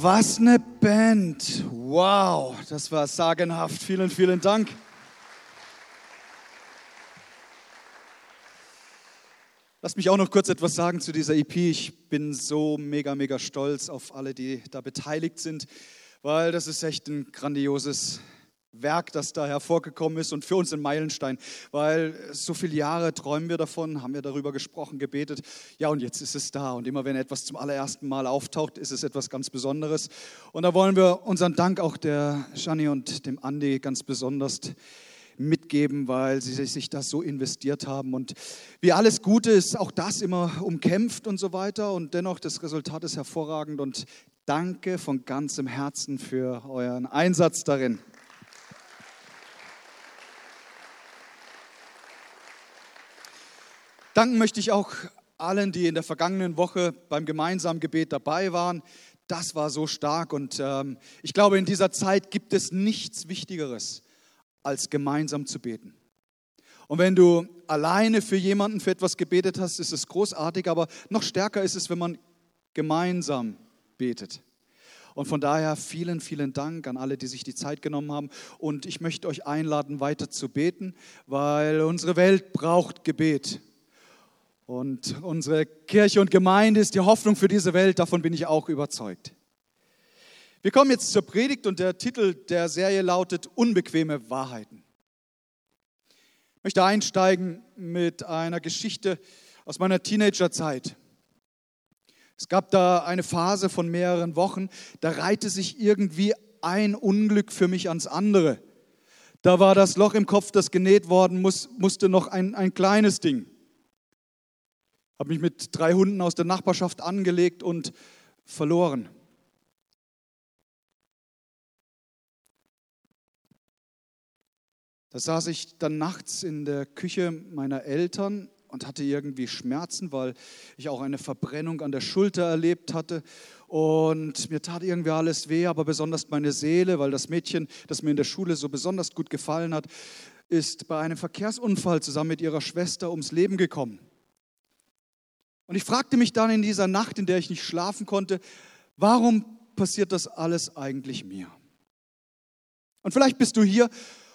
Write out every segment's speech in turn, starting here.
Was eine Band. Wow, das war sagenhaft. Vielen, vielen Dank. Lass mich auch noch kurz etwas sagen zu dieser EP. Ich bin so mega, mega stolz auf alle, die da beteiligt sind, weil das ist echt ein grandioses Werk, das da hervorgekommen ist und für uns ein Meilenstein, weil so viele Jahre träumen wir davon, haben wir darüber gesprochen, gebetet. Ja, und jetzt ist es da und immer wenn etwas zum allerersten Mal auftaucht, ist es etwas ganz Besonderes. Und da wollen wir unseren Dank auch der Shani und dem Andi ganz besonders mitgeben, weil sie sich das so investiert haben. Und wie alles Gute ist auch das immer umkämpft und so weiter. Und dennoch, das Resultat ist hervorragend. Und danke von ganzem Herzen für euren Einsatz darin. Danken möchte ich auch allen, die in der vergangenen Woche beim gemeinsamen Gebet dabei waren. Das war so stark und ähm, ich glaube, in dieser Zeit gibt es nichts Wichtigeres, als gemeinsam zu beten. Und wenn du alleine für jemanden für etwas gebetet hast, ist es großartig, aber noch stärker ist es, wenn man gemeinsam betet. Und von daher vielen, vielen Dank an alle, die sich die Zeit genommen haben. Und ich möchte euch einladen, weiter zu beten, weil unsere Welt braucht Gebet. Und unsere Kirche und Gemeinde ist die Hoffnung für diese Welt, davon bin ich auch überzeugt. Wir kommen jetzt zur Predigt und der Titel der Serie lautet Unbequeme Wahrheiten. Ich möchte einsteigen mit einer Geschichte aus meiner Teenagerzeit. Es gab da eine Phase von mehreren Wochen, da reihte sich irgendwie ein Unglück für mich ans andere. Da war das Loch im Kopf, das genäht worden muss, musste noch ein, ein kleines Ding habe mich mit drei Hunden aus der Nachbarschaft angelegt und verloren. Da saß ich dann nachts in der Küche meiner Eltern und hatte irgendwie Schmerzen, weil ich auch eine Verbrennung an der Schulter erlebt hatte. Und mir tat irgendwie alles weh, aber besonders meine Seele, weil das Mädchen, das mir in der Schule so besonders gut gefallen hat, ist bei einem Verkehrsunfall zusammen mit ihrer Schwester ums Leben gekommen. Und ich fragte mich dann in dieser Nacht, in der ich nicht schlafen konnte, warum passiert das alles eigentlich mir? Und vielleicht bist du hier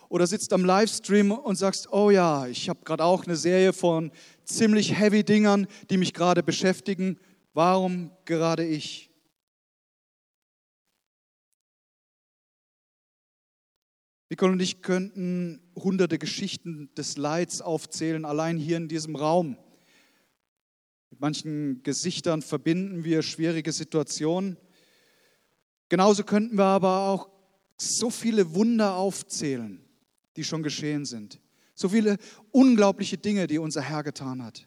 oder sitzt am Livestream und sagst, oh ja, ich habe gerade auch eine Serie von ziemlich heavy Dingern, die mich gerade beschäftigen. Warum gerade ich? Nicole und ich könnten hunderte Geschichten des Leids aufzählen, allein hier in diesem Raum. Mit manchen Gesichtern verbinden wir schwierige Situationen. Genauso könnten wir aber auch so viele Wunder aufzählen, die schon geschehen sind. So viele unglaubliche Dinge, die unser Herr getan hat.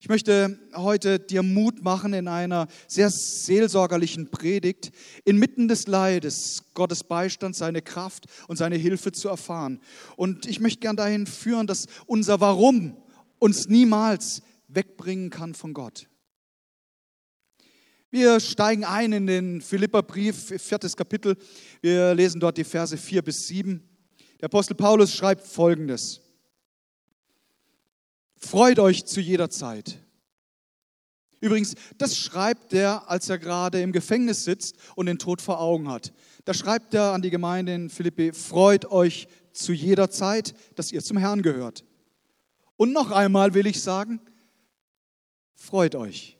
Ich möchte heute dir Mut machen in einer sehr seelsorgerlichen Predigt, inmitten des Leides Gottes Beistand, seine Kraft und seine Hilfe zu erfahren. Und ich möchte gern dahin führen, dass unser Warum uns niemals wegbringen kann von Gott. Wir steigen ein in den Philipperbrief, viertes Kapitel. Wir lesen dort die Verse 4 bis 7. Der Apostel Paulus schreibt folgendes. Freut euch zu jeder Zeit. Übrigens, das schreibt er, als er gerade im Gefängnis sitzt und den Tod vor Augen hat. Da schreibt er an die Gemeinde in Philippi, freut euch zu jeder Zeit, dass ihr zum Herrn gehört. Und noch einmal will ich sagen, freut euch.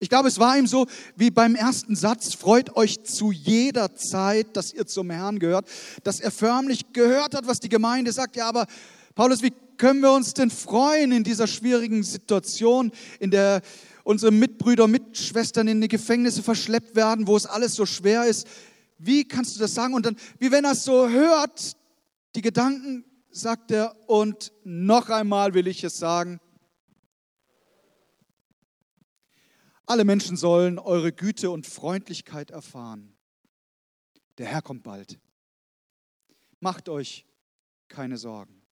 Ich glaube, es war ihm so wie beim ersten Satz, freut euch zu jeder Zeit, dass ihr zum Herrn gehört, dass er förmlich gehört hat, was die Gemeinde sagt. Ja, aber Paulus, wie können wir uns denn freuen in dieser schwierigen Situation, in der unsere Mitbrüder, Mitschwestern in die Gefängnisse verschleppt werden, wo es alles so schwer ist? Wie kannst du das sagen? Und dann, wie wenn er es so hört, die Gedanken, sagt er, und noch einmal will ich es sagen, Alle Menschen sollen eure Güte und Freundlichkeit erfahren. Der Herr kommt bald. Macht euch keine Sorgen.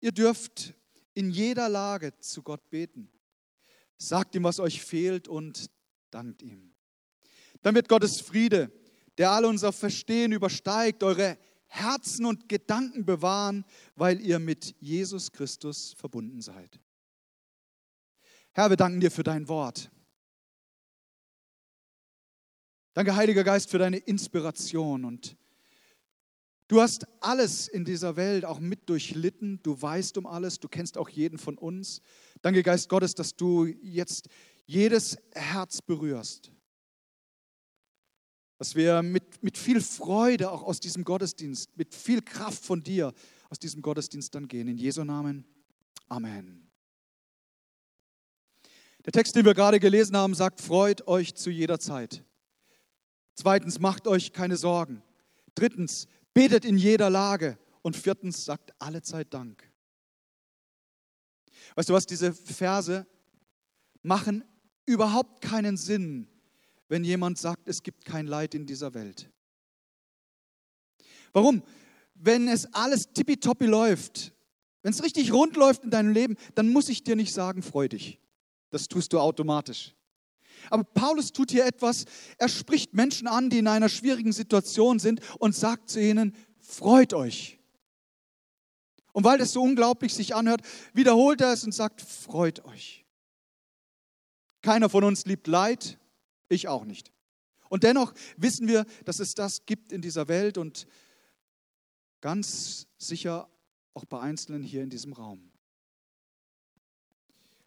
Ihr dürft in jeder Lage zu Gott beten. Sagt ihm, was euch fehlt und dankt ihm. Dann wird Gottes Friede, der alle unser Verstehen übersteigt, eure Herzen und Gedanken bewahren, weil ihr mit Jesus Christus verbunden seid. Herr, wir danken dir für dein Wort. Danke, Heiliger Geist, für deine Inspiration. Und du hast alles in dieser Welt auch mit durchlitten. Du weißt um alles. Du kennst auch jeden von uns. Danke, Geist Gottes, dass du jetzt jedes Herz berührst. Dass wir mit, mit viel Freude auch aus diesem Gottesdienst, mit viel Kraft von dir aus diesem Gottesdienst dann gehen. In Jesu Namen. Amen. Der Text, den wir gerade gelesen haben, sagt, freut euch zu jeder Zeit. Zweitens, macht euch keine Sorgen. Drittens, betet in jeder Lage. Und viertens, sagt alle Zeit Dank. Weißt du was, diese Verse machen überhaupt keinen Sinn, wenn jemand sagt, es gibt kein Leid in dieser Welt. Warum? Wenn es alles tippitoppi läuft, wenn es richtig rund läuft in deinem Leben, dann muss ich dir nicht sagen, freu dich. Das tust du automatisch. Aber Paulus tut hier etwas, er spricht Menschen an, die in einer schwierigen Situation sind und sagt zu ihnen, freut euch. Und weil das so unglaublich sich anhört, wiederholt er es und sagt, freut euch. Keiner von uns liebt Leid, ich auch nicht. Und dennoch wissen wir, dass es das gibt in dieser Welt und ganz sicher auch bei Einzelnen hier in diesem Raum.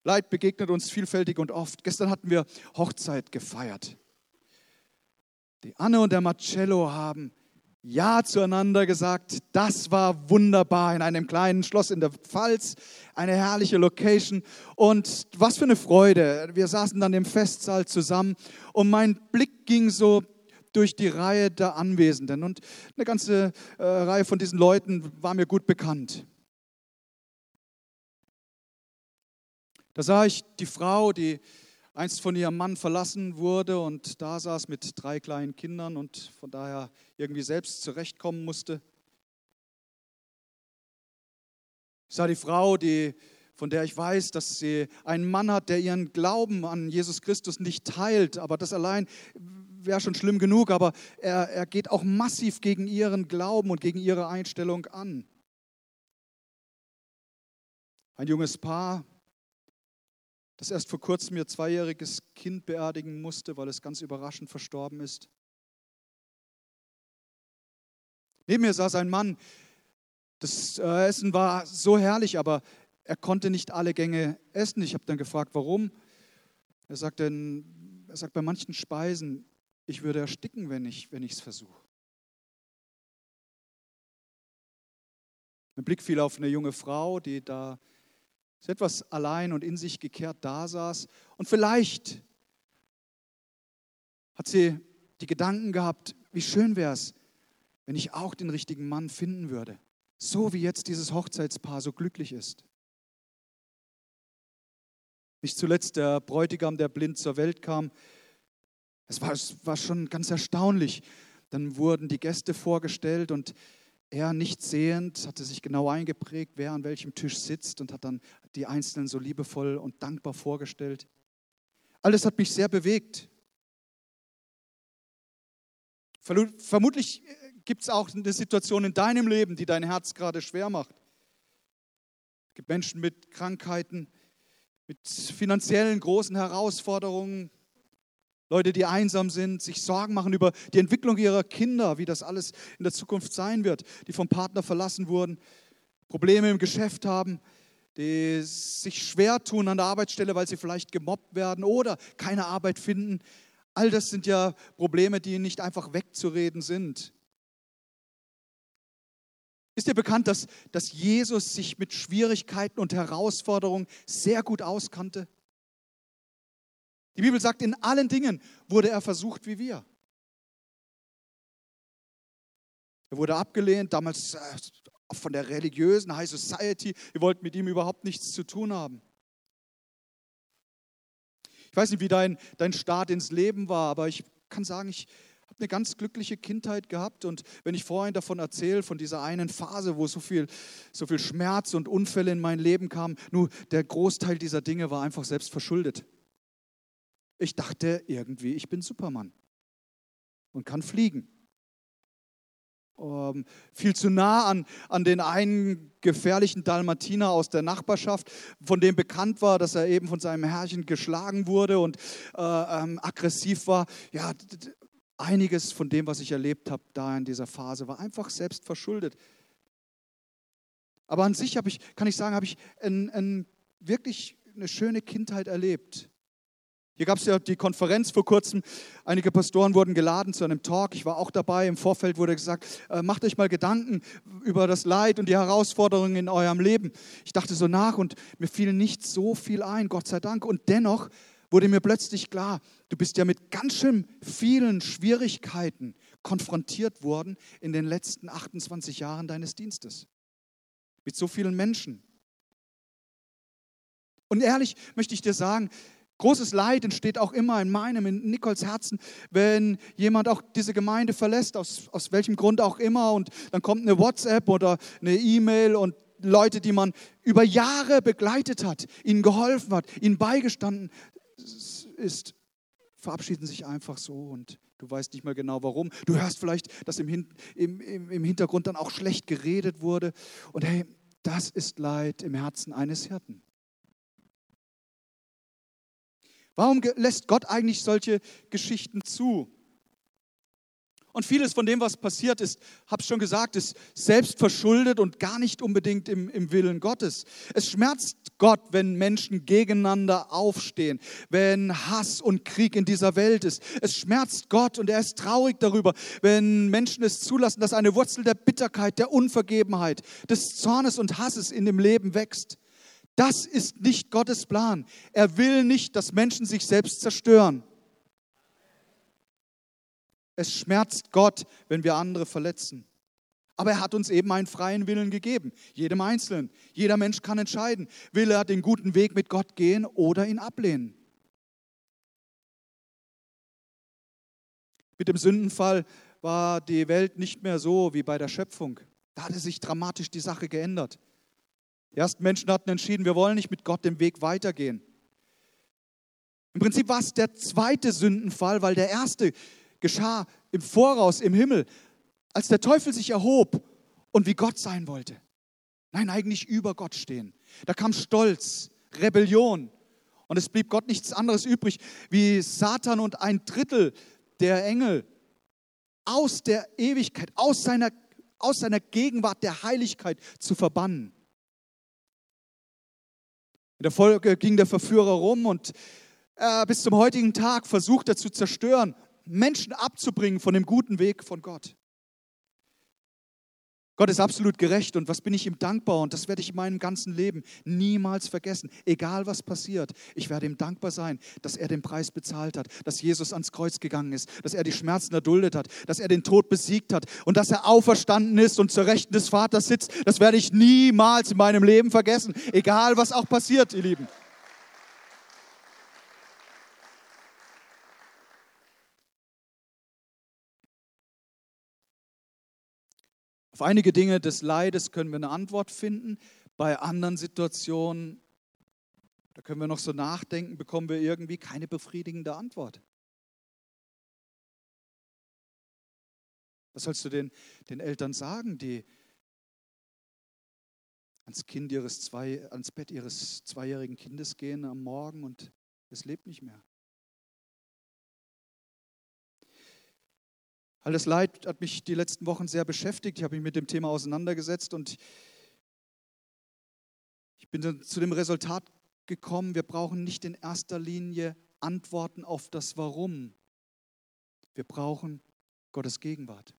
Leid begegnet uns vielfältig und oft. Gestern hatten wir Hochzeit gefeiert. Die Anne und der Marcello haben Ja zueinander gesagt. Das war wunderbar in einem kleinen Schloss in der Pfalz. Eine herrliche Location. Und was für eine Freude. Wir saßen dann im Festsaal zusammen und mein Blick ging so durch die Reihe der Anwesenden. Und eine ganze äh, Reihe von diesen Leuten war mir gut bekannt. Da sah ich die Frau, die einst von ihrem Mann verlassen wurde und da saß mit drei kleinen Kindern und von daher irgendwie selbst zurechtkommen musste. Ich sah die Frau, die, von der ich weiß, dass sie einen Mann hat, der ihren Glauben an Jesus Christus nicht teilt, aber das allein wäre schon schlimm genug, aber er, er geht auch massiv gegen ihren Glauben und gegen ihre Einstellung an. Ein junges Paar, das erst vor kurzem ihr zweijähriges Kind beerdigen musste, weil es ganz überraschend verstorben ist. Neben mir saß ein Mann, das äh, Essen war so herrlich, aber er konnte nicht alle Gänge essen. Ich habe dann gefragt, warum. Er sagt, denn, er sagt, bei manchen Speisen, ich würde ersticken, wenn ich wenn es versuche. Mein Blick fiel auf eine junge Frau, die da so etwas allein und in sich gekehrt da saß. Und vielleicht hat sie die Gedanken gehabt, wie schön wäre es, wenn ich auch den richtigen Mann finden würde. So wie jetzt dieses Hochzeitspaar so glücklich ist. Nicht zuletzt der Bräutigam, der blind zur Welt kam. Es war, es war schon ganz erstaunlich. Dann wurden die Gäste vorgestellt und er nicht sehend hatte sich genau eingeprägt, wer an welchem Tisch sitzt und hat dann die Einzelnen so liebevoll und dankbar vorgestellt. Alles hat mich sehr bewegt. Vermutlich äh, gibt es auch eine Situation in deinem Leben, die dein Herz gerade schwer macht. Es gibt Menschen mit Krankheiten, mit finanziellen großen Herausforderungen, Leute, die einsam sind, sich Sorgen machen über die Entwicklung ihrer Kinder, wie das alles in der Zukunft sein wird, die vom Partner verlassen wurden, Probleme im Geschäft haben, die sich schwer tun an der Arbeitsstelle, weil sie vielleicht gemobbt werden oder keine Arbeit finden. All das sind ja Probleme, die nicht einfach wegzureden sind. Ist dir bekannt, dass, dass Jesus sich mit Schwierigkeiten und Herausforderungen sehr gut auskannte? Die Bibel sagt, in allen Dingen wurde er versucht wie wir. Er wurde abgelehnt, damals äh, von der religiösen High Society. Wir wollten mit ihm überhaupt nichts zu tun haben. Ich weiß nicht, wie dein, dein Start ins Leben war, aber ich kann sagen, ich habe eine ganz glückliche Kindheit gehabt. Und wenn ich vorhin davon erzähle, von dieser einen Phase, wo so viel, so viel Schmerz und Unfälle in mein Leben kamen, nur der Großteil dieser Dinge war einfach selbst verschuldet. Ich dachte irgendwie, ich bin Superman und kann fliegen. Ähm, viel zu nah an, an den einen gefährlichen Dalmatiner aus der Nachbarschaft, von dem bekannt war, dass er eben von seinem Herrchen geschlagen wurde und äh, ähm, aggressiv war. Ja, einiges von dem, was ich erlebt habe, da in dieser Phase, war einfach selbst verschuldet. Aber an sich ich, kann ich sagen, habe ich ein, ein, wirklich eine schöne Kindheit erlebt. Hier gab es ja die Konferenz vor kurzem. Einige Pastoren wurden geladen zu einem Talk. Ich war auch dabei. Im Vorfeld wurde gesagt, äh, macht euch mal Gedanken über das Leid und die Herausforderungen in eurem Leben. Ich dachte so nach und mir fiel nicht so viel ein, Gott sei Dank. Und dennoch wurde mir plötzlich klar, du bist ja mit ganz schön vielen Schwierigkeiten konfrontiert worden in den letzten 28 Jahren deines Dienstes. Mit so vielen Menschen. Und ehrlich möchte ich dir sagen, Großes Leid entsteht auch immer in meinem, in Nicoles Herzen, wenn jemand auch diese Gemeinde verlässt, aus, aus welchem Grund auch immer. Und dann kommt eine WhatsApp oder eine E-Mail und Leute, die man über Jahre begleitet hat, ihnen geholfen hat, ihnen beigestanden ist, verabschieden sich einfach so und du weißt nicht mehr genau warum. Du hörst vielleicht, dass im, im, im, im Hintergrund dann auch schlecht geredet wurde. Und hey, das ist Leid im Herzen eines Hirten. Warum lässt Gott eigentlich solche Geschichten zu? Und vieles von dem, was passiert ist, habe ich schon gesagt, ist selbst verschuldet und gar nicht unbedingt im, im Willen Gottes. Es schmerzt Gott, wenn Menschen gegeneinander aufstehen, wenn Hass und Krieg in dieser Welt ist. Es schmerzt Gott und er ist traurig darüber, wenn Menschen es zulassen, dass eine Wurzel der Bitterkeit, der Unvergebenheit, des Zornes und Hasses in dem Leben wächst. Das ist nicht Gottes Plan. Er will nicht, dass Menschen sich selbst zerstören. Es schmerzt Gott, wenn wir andere verletzen. Aber er hat uns eben einen freien Willen gegeben, jedem Einzelnen. Jeder Mensch kann entscheiden, will er den guten Weg mit Gott gehen oder ihn ablehnen. Mit dem Sündenfall war die Welt nicht mehr so wie bei der Schöpfung. Da hatte sich dramatisch die Sache geändert. Die ersten Menschen hatten entschieden, wir wollen nicht mit Gott den Weg weitergehen. Im Prinzip war es der zweite Sündenfall, weil der erste geschah im Voraus im Himmel, als der Teufel sich erhob und wie Gott sein wollte. Nein, eigentlich über Gott stehen. Da kam Stolz, Rebellion und es blieb Gott nichts anderes übrig, wie Satan und ein Drittel der Engel aus der Ewigkeit, aus seiner, aus seiner Gegenwart der Heiligkeit zu verbannen. In der Folge ging der Verführer rum und äh, bis zum heutigen Tag versucht er zu zerstören, Menschen abzubringen von dem guten Weg von Gott. Gott ist absolut gerecht und was bin ich ihm dankbar und das werde ich in meinem ganzen Leben niemals vergessen. Egal was passiert, ich werde ihm dankbar sein, dass er den Preis bezahlt hat, dass Jesus ans Kreuz gegangen ist, dass er die Schmerzen erduldet hat, dass er den Tod besiegt hat und dass er auferstanden ist und zur Rechten des Vaters sitzt. Das werde ich niemals in meinem Leben vergessen, egal was auch passiert, ihr Lieben. Auf einige Dinge des Leides können wir eine Antwort finden. Bei anderen Situationen, da können wir noch so nachdenken, bekommen wir irgendwie keine befriedigende Antwort. Was sollst du den, den Eltern sagen, die ans, kind ihres zwei, ans Bett ihres zweijährigen Kindes gehen am Morgen und es lebt nicht mehr? All das Leid hat mich die letzten Wochen sehr beschäftigt. Ich habe mich mit dem Thema auseinandergesetzt und ich bin zu dem Resultat gekommen, wir brauchen nicht in erster Linie Antworten auf das Warum. Wir brauchen Gottes Gegenwart.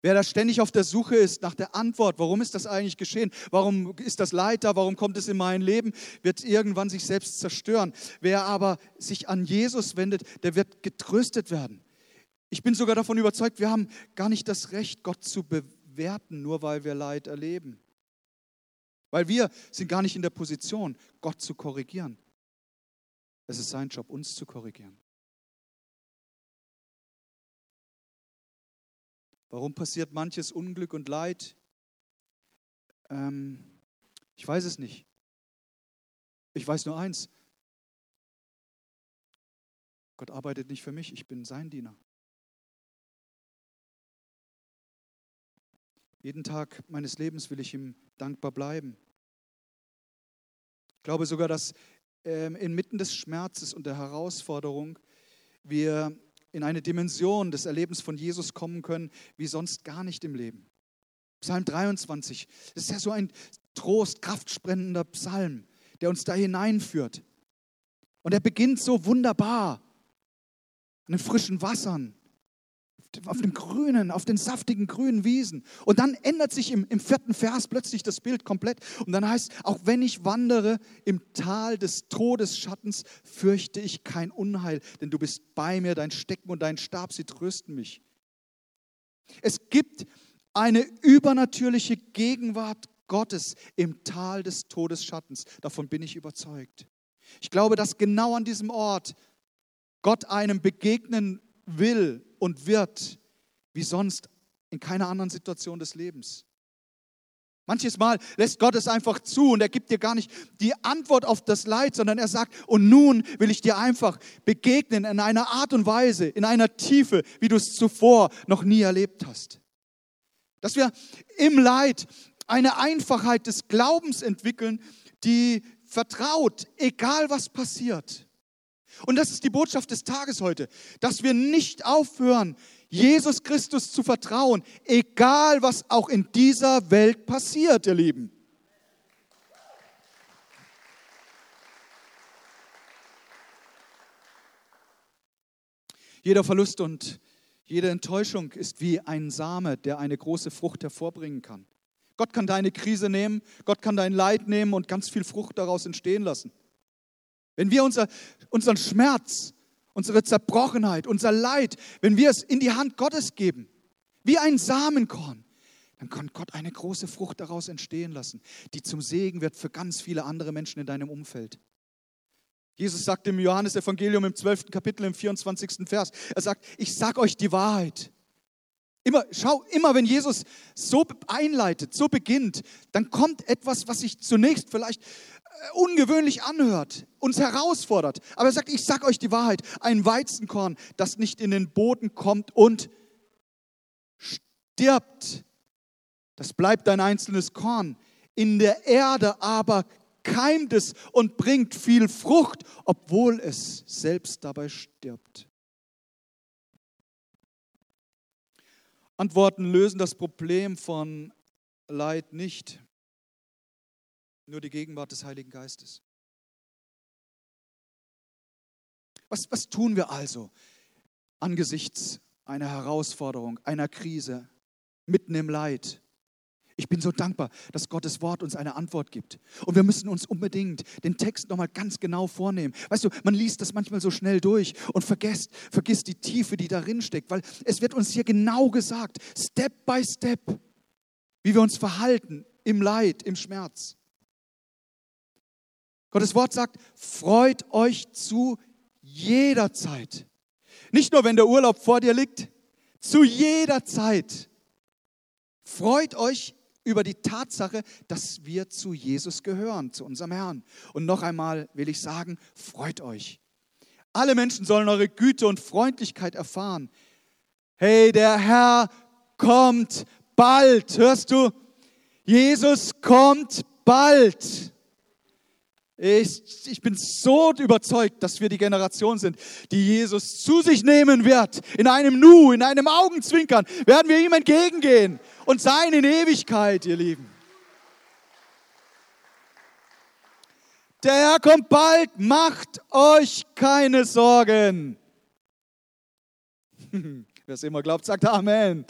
Wer da ständig auf der Suche ist nach der Antwort, warum ist das eigentlich geschehen? Warum ist das Leid da? Warum kommt es in mein Leben? Wird irgendwann sich selbst zerstören. Wer aber sich an Jesus wendet, der wird getröstet werden. Ich bin sogar davon überzeugt, wir haben gar nicht das Recht, Gott zu bewerten, nur weil wir Leid erleben. Weil wir sind gar nicht in der Position, Gott zu korrigieren. Es ist sein Job, uns zu korrigieren. Warum passiert manches Unglück und Leid? Ähm, ich weiß es nicht. Ich weiß nur eins. Gott arbeitet nicht für mich, ich bin sein Diener. Jeden Tag meines Lebens will ich ihm dankbar bleiben. Ich glaube sogar, dass ähm, inmitten des Schmerzes und der Herausforderung wir in eine Dimension des Erlebens von Jesus kommen können, wie sonst gar nicht im Leben. Psalm 23, das ist ja so ein Trost, kraftspendender Psalm, der uns da hineinführt. Und er beginnt so wunderbar an den frischen Wassern, auf dem grünen, auf den saftigen grünen Wiesen. Und dann ändert sich im, im vierten Vers plötzlich das Bild komplett. Und dann heißt, auch wenn ich wandere im Tal des Todesschattens, fürchte ich kein Unheil, denn du bist bei mir, dein Stecken und dein Stab, sie trösten mich. Es gibt eine übernatürliche Gegenwart Gottes im Tal des Todesschattens. Davon bin ich überzeugt. Ich glaube, dass genau an diesem Ort Gott einem begegnen will und wird, wie sonst in keiner anderen Situation des Lebens. Manches Mal lässt Gott es einfach zu und er gibt dir gar nicht die Antwort auf das Leid, sondern er sagt, und nun will ich dir einfach begegnen in einer Art und Weise, in einer Tiefe, wie du es zuvor noch nie erlebt hast. Dass wir im Leid eine Einfachheit des Glaubens entwickeln, die vertraut, egal was passiert. Und das ist die Botschaft des Tages heute, dass wir nicht aufhören, Jesus Christus zu vertrauen, egal was auch in dieser Welt passiert, ihr Lieben. Jeder Verlust und jede Enttäuschung ist wie ein Same, der eine große Frucht hervorbringen kann. Gott kann deine Krise nehmen, Gott kann dein Leid nehmen und ganz viel Frucht daraus entstehen lassen. Wenn wir unser, unseren Schmerz, unsere Zerbrochenheit, unser Leid, wenn wir es in die Hand Gottes geben, wie ein Samenkorn, dann kann Gott eine große Frucht daraus entstehen lassen, die zum Segen wird für ganz viele andere Menschen in deinem Umfeld. Jesus sagt im Johannesevangelium im 12. Kapitel im 24. Vers, er sagt, ich sage euch die Wahrheit. Immer, schau, immer wenn Jesus so einleitet, so beginnt, dann kommt etwas, was sich zunächst vielleicht ungewöhnlich anhört, uns herausfordert. Aber er sagt, ich sage euch die Wahrheit, ein Weizenkorn, das nicht in den Boden kommt und stirbt, das bleibt ein einzelnes Korn. In der Erde aber keimt es und bringt viel Frucht, obwohl es selbst dabei stirbt. Antworten lösen das Problem von Leid nicht. Nur die Gegenwart des Heiligen Geistes. Was, was tun wir also angesichts einer Herausforderung, einer Krise, mitten im Leid? Ich bin so dankbar, dass Gottes Wort uns eine Antwort gibt. Und wir müssen uns unbedingt den Text nochmal ganz genau vornehmen. Weißt du, man liest das manchmal so schnell durch und vergisst, vergisst die Tiefe, die darin steckt, weil es wird uns hier genau gesagt, Step by Step, wie wir uns verhalten im Leid, im Schmerz. Gottes Wort sagt, freut euch zu jeder Zeit. Nicht nur, wenn der Urlaub vor dir liegt, zu jeder Zeit. Freut euch über die Tatsache, dass wir zu Jesus gehören, zu unserem Herrn. Und noch einmal will ich sagen, freut euch. Alle Menschen sollen eure Güte und Freundlichkeit erfahren. Hey, der Herr kommt bald. Hörst du? Jesus kommt bald. Ich, ich bin so überzeugt, dass wir die Generation sind, die Jesus zu sich nehmen wird. In einem Nu, in einem Augenzwinkern werden wir ihm entgegengehen und sein in Ewigkeit, ihr Lieben. Der Herr kommt bald, macht euch keine Sorgen. Wer es immer glaubt, sagt Amen.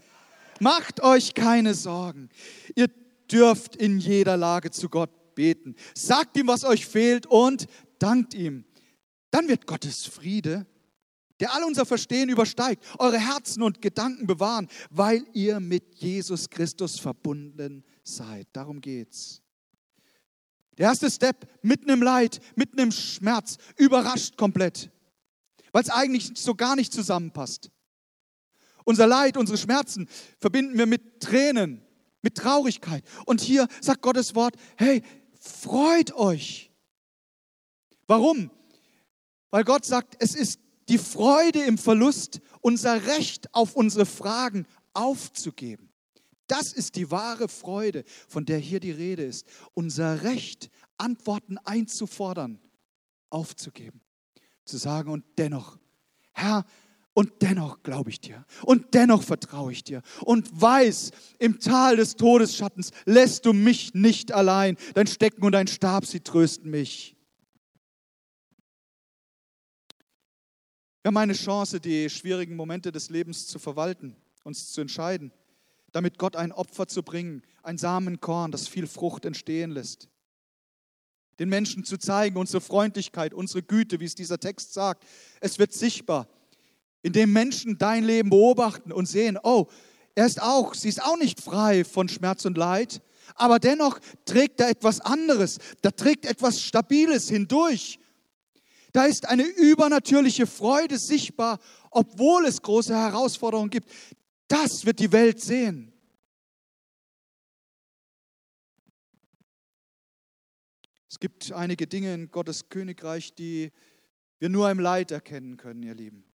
Macht euch keine Sorgen. Ihr dürft in jeder Lage zu Gott beten. Sagt ihm, was euch fehlt und dankt ihm. Dann wird Gottes Friede, der all unser Verstehen übersteigt, eure Herzen und Gedanken bewahren, weil ihr mit Jesus Christus verbunden seid. Darum geht's. Der erste Step, mitten im Leid, mitten im Schmerz, überrascht komplett, weil es eigentlich so gar nicht zusammenpasst. Unser Leid, unsere Schmerzen verbinden wir mit Tränen, mit Traurigkeit. Und hier sagt Gottes Wort, hey, freut euch. Warum? Weil Gott sagt, es ist die Freude im Verlust, unser Recht auf unsere Fragen aufzugeben. Das ist die wahre Freude, von der hier die Rede ist. Unser Recht, Antworten einzufordern. aufzugeben. Zu sagen, und dennoch, Herr, und dennoch glaube ich dir. Und dennoch vertraue ich dir. Und weiß, im Tal des Todesschattens lässt du mich nicht allein. Dein Stecken und dein Stab, sie trösten mich. Wir haben eine Chance, die schwierigen Momente des Lebens zu verwalten, uns zu entscheiden, damit Gott ein Opfer zu bringen, ein Samenkorn, das viel Frucht entstehen lässt. Den Menschen zu zeigen, unsere Freundlichkeit, unsere Güte, wie es dieser Text sagt. Es wird sichtbar indem Menschen dein Leben beobachten und sehen, oh, er ist auch, sie ist auch nicht frei von Schmerz und Leid, aber dennoch trägt er etwas anderes, da trägt etwas Stabiles hindurch. Da ist eine übernatürliche Freude sichtbar, obwohl es große Herausforderungen gibt. Das wird die Welt sehen. Es gibt einige Dinge in Gottes Königreich, die wir nur im Leid erkennen können, ihr Lieben.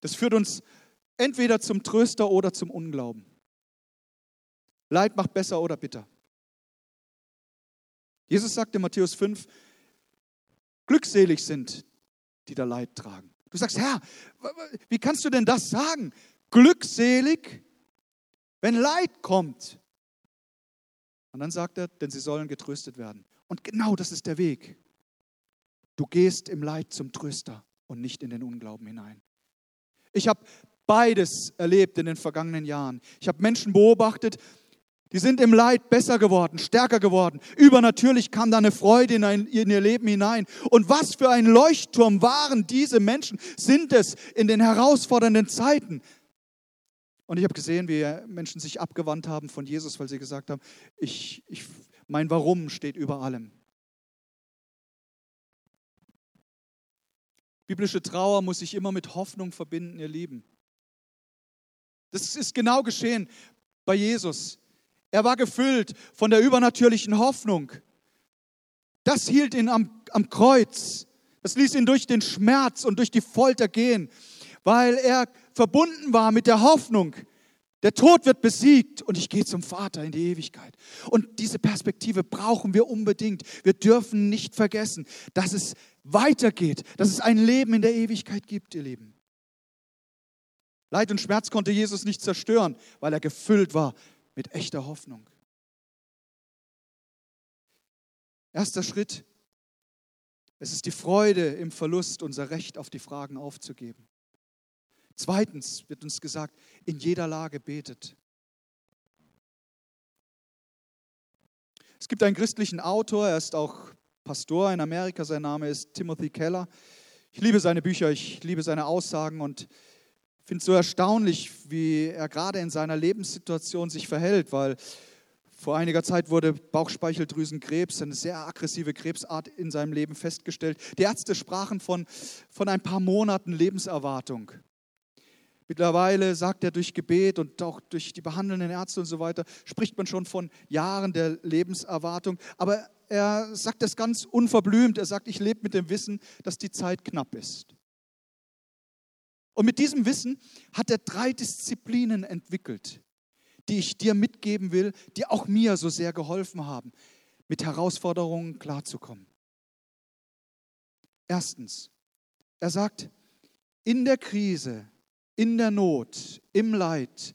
Das führt uns entweder zum Tröster oder zum Unglauben. Leid macht besser oder bitter. Jesus sagte in Matthäus 5, glückselig sind, die da Leid tragen. Du sagst, Herr, wie kannst du denn das sagen? Glückselig, wenn Leid kommt. Und dann sagt er, denn sie sollen getröstet werden. Und genau das ist der Weg. Du gehst im Leid zum Tröster und nicht in den Unglauben hinein. Ich habe beides erlebt in den vergangenen Jahren. Ich habe Menschen beobachtet, die sind im Leid besser geworden, stärker geworden. Übernatürlich kam da eine Freude in, ein, in, ihr Leben hinein. Und was für ein Leuchtturm waren diese Menschen, sind es in den herausfordernden Zeiten. Und ich habe gesehen, wie Menschen sich abgewandt haben von Jesus, weil sie gesagt haben, ich, ich, mein Warum steht über allem. Biblische Trauer muss sich immer mit Hoffnung verbinden, ihr Lieben. Das ist genau geschehen bei Jesus. Er war gefüllt von der übernatürlichen Hoffnung. Das hielt ihn am, am Kreuz. Das ließ ihn durch den Schmerz und durch die Folter gehen, weil er verbunden war mit der Hoffnung, der Tod wird besiegt und ich gehe zum Vater in die Ewigkeit. Und diese Perspektive brauchen wir unbedingt. Wir dürfen nicht vergessen, dass es weitergeht, dass es ein Leben in der Ewigkeit gibt, ihr Lieben. Leid und Schmerz konnte Jesus nicht zerstören, weil er gefüllt war mit echter Hoffnung. Erster Schritt, es ist die Freude im Verlust, unser Recht auf die Fragen aufzugeben. Zweitens wird uns gesagt, in jeder Lage betet. Es gibt einen christlichen Autor, er ist auch Pastor in Amerika, sein Name ist Timothy Keller. Ich liebe seine Bücher, ich liebe seine Aussagen und finde es so erstaunlich, wie er gerade in seiner Lebenssituation sich verhält, weil vor einiger Zeit wurde Bauchspeicheldrüsenkrebs, eine sehr aggressive Krebsart in seinem Leben festgestellt. Die Ärzte sprachen von, von ein paar Monaten Lebenserwartung. Mittlerweile sagt er durch Gebet und auch durch die behandelnden Ärzte und so weiter, spricht man schon von Jahren der Lebenserwartung. Aber er sagt das ganz unverblümt. Er sagt, ich lebe mit dem Wissen, dass die Zeit knapp ist. Und mit diesem Wissen hat er drei Disziplinen entwickelt, die ich dir mitgeben will, die auch mir so sehr geholfen haben, mit Herausforderungen klarzukommen. Erstens, er sagt, in der Krise in der Not, im Leid,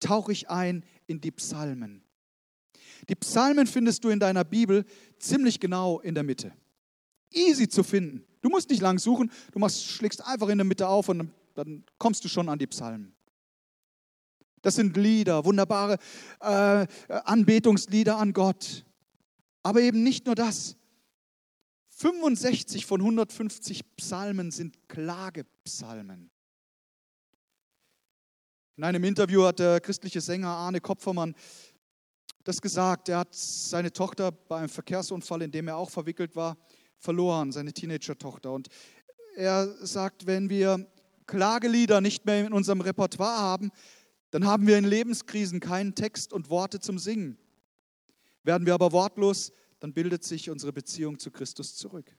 tauche ich ein in die Psalmen. Die Psalmen findest du in deiner Bibel ziemlich genau in der Mitte. Easy zu finden. Du musst nicht lang suchen, du machst, schlägst einfach in der Mitte auf und dann, kommst du schon an die Psalmen. Das sind Lieder, wunderbare äh, Anbetungslieder an Gott. Aber eben nicht nur das. 65 von 150 Psalmen sind Klagepsalmen. In einem Interview hat der christliche Sänger Arne Kopfermann das gesagt. Er hat seine Tochter bei einem Verkehrsunfall, in dem er auch verwickelt war, verloren, seine Teenager-Tochter. Und er sagt, wenn wir Klagelieder nicht mehr in unserem Repertoire haben, dann haben wir in Lebenskrisen keinen Text und Worte zum Singen. Werden wir aber wortlos, dann bildet sich unsere Beziehung zu Christus zurück.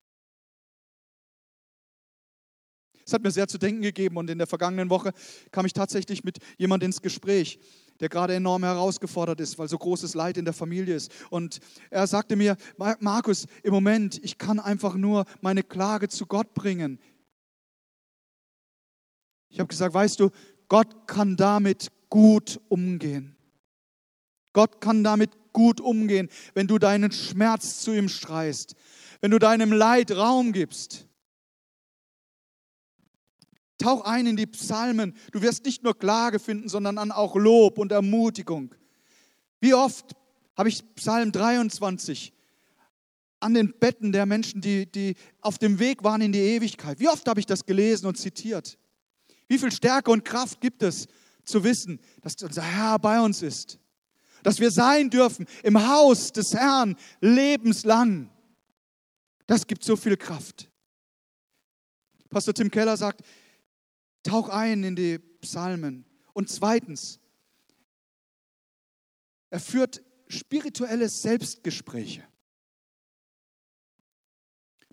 Es hat mir sehr zu denken gegeben und in der vergangenen Woche kam ich tatsächlich mit jemand ins Gespräch. der gerade enorm herausgefordert ist, weil so großes Leid in der Familie ist. Und er sagte mir, Markus, im Moment, ich kann einfach nur meine Klage zu Gott bringen. Ich habe gesagt, weißt du, Gott kann damit gut umgehen. Gott kann damit gut umgehen, wenn du deinen Schmerz zu ihm streist, wenn du deinem Leid Raum gibst. Tauch ein in die Psalmen. Du wirst nicht nur Klage finden, sondern dann auch Lob und Ermutigung. Wie oft habe ich Psalm 23 an den Betten der Menschen, die, die auf dem Weg waren in die Ewigkeit. Wie oft habe ich das gelesen und zitiert? Wie viel Stärke und Kraft gibt es zu wissen, dass unser Herr bei uns ist? Dass wir sein dürfen im Haus des Herrn lebenslang. Das gibt so viel Kraft. Pastor Tim Keller sagt, Tauch ein in die Psalmen. Und zweitens, er führt spirituelle Selbstgespräche.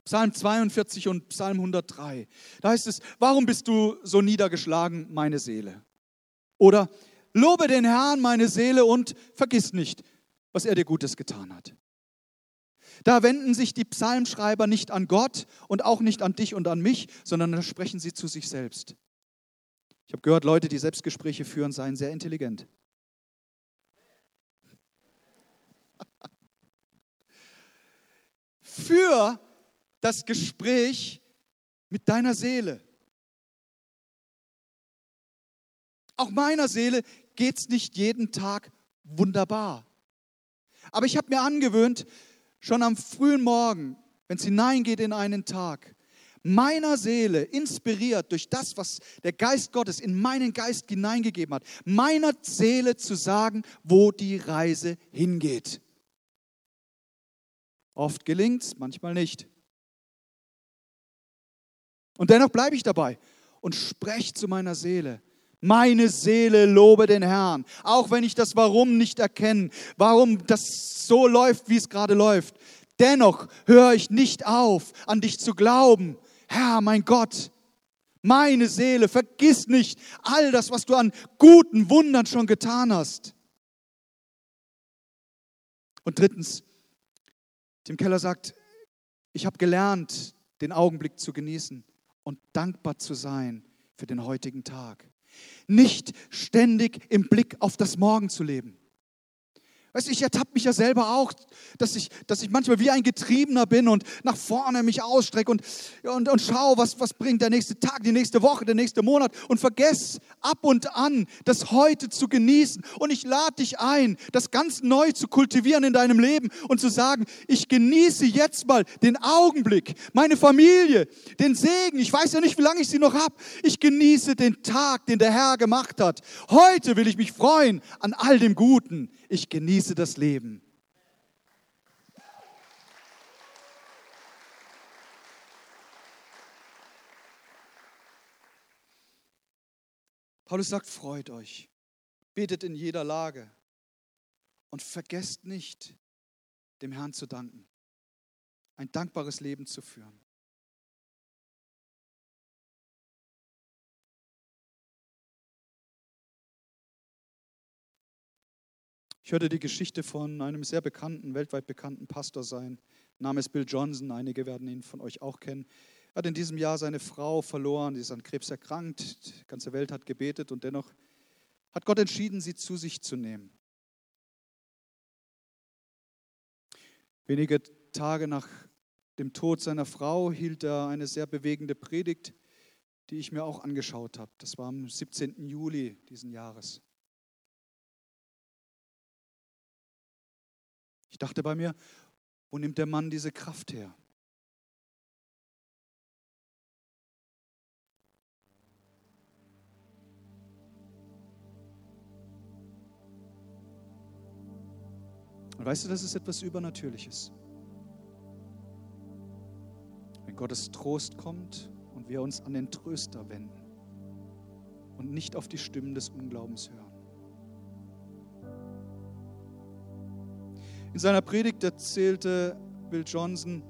Psalm 42 und Psalm 103. Da heißt es, warum bist du so niedergeschlagen, meine Seele? Oder lobe den Herrn, meine Seele, und vergiss nicht, was er dir Gutes getan hat. Da wenden sich die Psalmschreiber nicht an Gott und auch nicht an dich und an mich, sondern da sprechen sie zu sich selbst. Ich habe gehört, Leute, die Selbstgespräche führen, seien sehr intelligent. Für das Gespräch mit deiner Seele. Auch meiner Seele geht es nicht jeden Tag wunderbar. Aber ich habe mir angewöhnt, schon am frühen Morgen, wenn es hineingeht in einen Tag, meiner Seele, inspiriert durch das, was der Geist Gottes in meinen Geist hineingegeben hat, meiner Seele zu sagen, wo die Reise hingeht. Oft gelingt es, manchmal nicht. Und dennoch bleibe ich dabei und spreche zu meiner Seele. Meine Seele lobe den Herrn, auch wenn ich das Warum nicht erkenne, warum das so läuft, wie es gerade läuft. Dennoch höre ich nicht auf, an dich zu glauben, Herr, mein Gott, meine Seele, vergiss nicht all das, was du an guten Wundern schon getan hast. Und drittens, Tim Keller sagt, ich habe gelernt, den Augenblick zu genießen und dankbar zu sein für den heutigen Tag. Nicht ständig im Blick auf das Morgen zu leben. Weißt du, ich ertappe mich ja selber auch, dass ich, dass ich manchmal wie ein Getriebener bin und nach vorne mich ausstrecke und, und, und schaue, was, was bringt der nächste Tag, die nächste Woche, der nächste Monat und vergesse ab und an, das heute zu genießen. Und ich lade dich ein, das ganz neu zu kultivieren in deinem Leben und zu sagen, ich genieße jetzt mal den Augenblick, meine Familie, den Segen. Ich weiß ja nicht, wie lange ich sie noch habe. Ich genieße den Tag, den der Herr gemacht hat. Heute will ich mich freuen an all dem Guten ich genieße das Leben. Paulus sagt, freut euch, betet in jeder Lage und vergesst nicht, dem Herrn zu danken, ein dankbares Leben zu führen. Ich hörte die Geschichte von einem sehr bekannten, weltweit bekannten Pastor sein. Name ist Bill Johnson. Einige werden ihn von euch auch kennen. Er hat in diesem Jahr seine Frau verloren. Sie ist an Krebs erkrankt. Die ganze Welt hat gebetet und dennoch hat Gott entschieden, sie zu sich zu nehmen. Wenige Tage nach dem Tod seiner Frau hielt er eine sehr bewegende Predigt, die ich mir auch angeschaut habe. Das war am 17. Juli diesen Jahres. Ich dachte bei mir, wo nimmt der Mann diese Kraft her? Und weißt du, das ist etwas Übernatürliches. Wenn Gottes Trost kommt und wir uns an den Tröster wenden und nicht auf die Stimmen des Unglaubens hören. In seiner Predigt erzählte Bill Johnson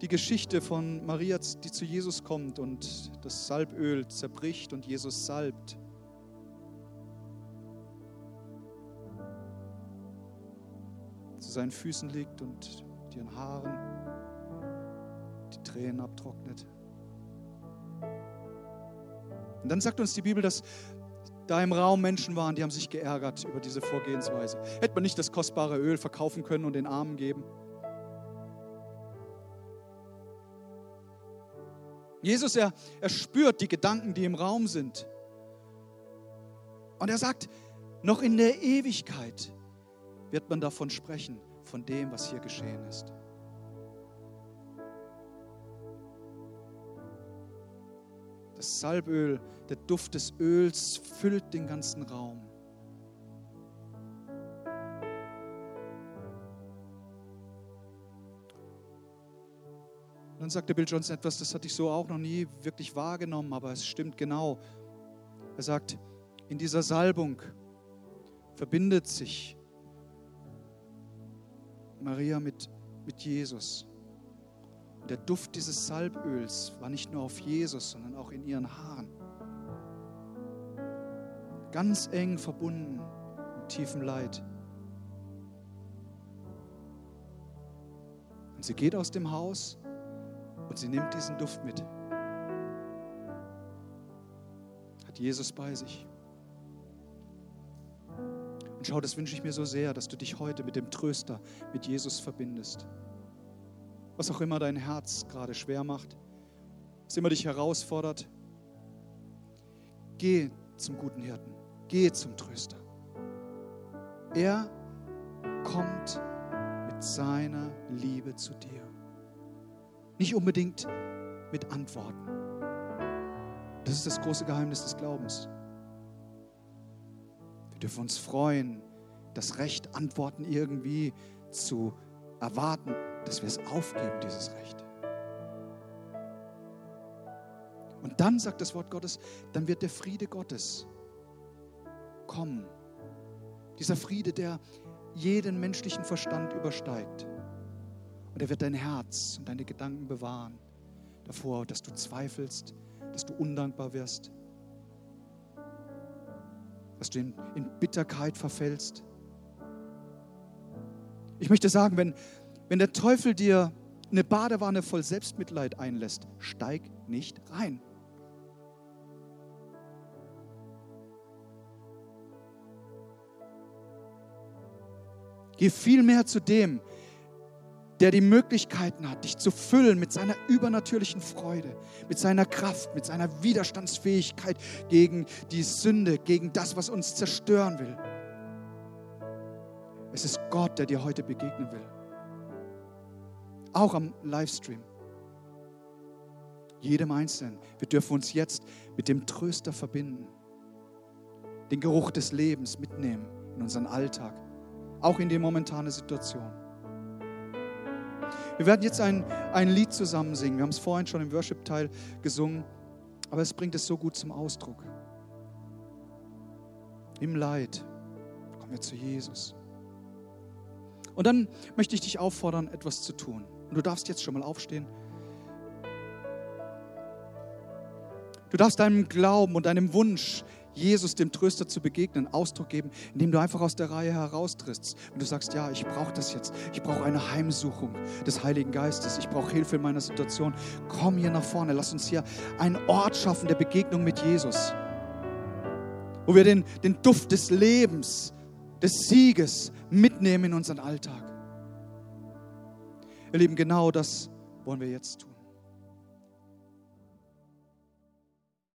die Geschichte von Maria, die zu Jesus kommt und das Salböl zerbricht und Jesus salbt. Zu seinen Füßen liegt und mit ihren Haaren die Tränen abtrocknet. Und dann sagt uns die Bibel, dass da im Raum Menschen waren, die haben sich geärgert über diese Vorgehensweise. Hätte man nicht das kostbare Öl verkaufen können und den Armen geben? Jesus, er, er spürt die Gedanken, die im Raum sind. Und er sagt, noch in der Ewigkeit wird man davon sprechen, von dem, was hier geschehen ist. Das Salböl, der Duft des Öls füllt den ganzen Raum. dann sagte Bill Johnson etwas, das hatte ich so auch noch nie wirklich wahrgenommen, aber es stimmt genau. Er sagt, in dieser Salbung verbindet sich Maria mit, mit Jesus. Und der Duft dieses Salböls war nicht nur auf Jesus, sondern auch in ihren Haaren. Ganz eng verbunden mit tiefem Leid. Und sie geht aus dem Haus und sie nimmt diesen Duft mit. Hat Jesus bei sich. Und schau, das wünsche ich mir so sehr, dass du dich heute mit dem Tröster, mit Jesus verbindest. Was auch immer dein Herz gerade schwer macht, was immer dich herausfordert, geh zum guten Hirten, geh zum Tröster. Er kommt mit seiner Liebe zu dir. Nicht unbedingt mit Antworten. Das ist das große Geheimnis des Glaubens. Wir dürfen uns freuen, das Recht, Antworten irgendwie zu erwarten, dass wir es aufgeben, dieses Recht. Und dann sagt das Wort Gottes, dann wird der Friede Gottes kommen. Dieser Friede, der jeden menschlichen Verstand übersteigt. Und er wird dein Herz und deine Gedanken bewahren davor, dass du zweifelst, dass du undankbar wirst, dass du in, in Bitterkeit verfällst. Ich möchte sagen, wenn, wenn der Teufel dir eine Badewanne voll Selbstmitleid einlässt, steig nicht rein. Geh vielmehr zu dem, der die Möglichkeiten hat, dich zu füllen mit seiner übernatürlichen Freude, mit seiner Kraft, mit seiner Widerstandsfähigkeit gegen die Sünde, gegen das, was uns zerstören will. Es ist Gott, der dir heute begegnen will. Auch am Livestream. Jedem Einzelnen. Wir dürfen uns jetzt mit dem Tröster verbinden. Den Geruch des Lebens mitnehmen in unseren Alltag. Auch in die momentane Situation. Wir werden jetzt ein, ein Lied zusammen singen. Wir haben es vorhin schon im Worship-Teil gesungen, aber es bringt es so gut zum Ausdruck. Im Leid kommen wir zu Jesus. Und dann möchte ich dich auffordern, etwas zu tun. Und du darfst jetzt schon mal aufstehen. Du darfst deinem Glauben und deinem Wunsch, Jesus, dem Tröster zu begegnen, Ausdruck geben, indem du einfach aus der Reihe heraustrittst. Und du sagst, ja, ich brauche das jetzt. Ich brauche eine Heimsuchung des Heiligen Geistes. Ich brauche Hilfe in meiner Situation. Komm hier nach vorne. Lass uns hier einen Ort schaffen der Begegnung mit Jesus. Wo wir den, den Duft des Lebens, des Sieges mitnehmen in unseren Alltag. Ihr Lieben, genau das wollen wir jetzt tun.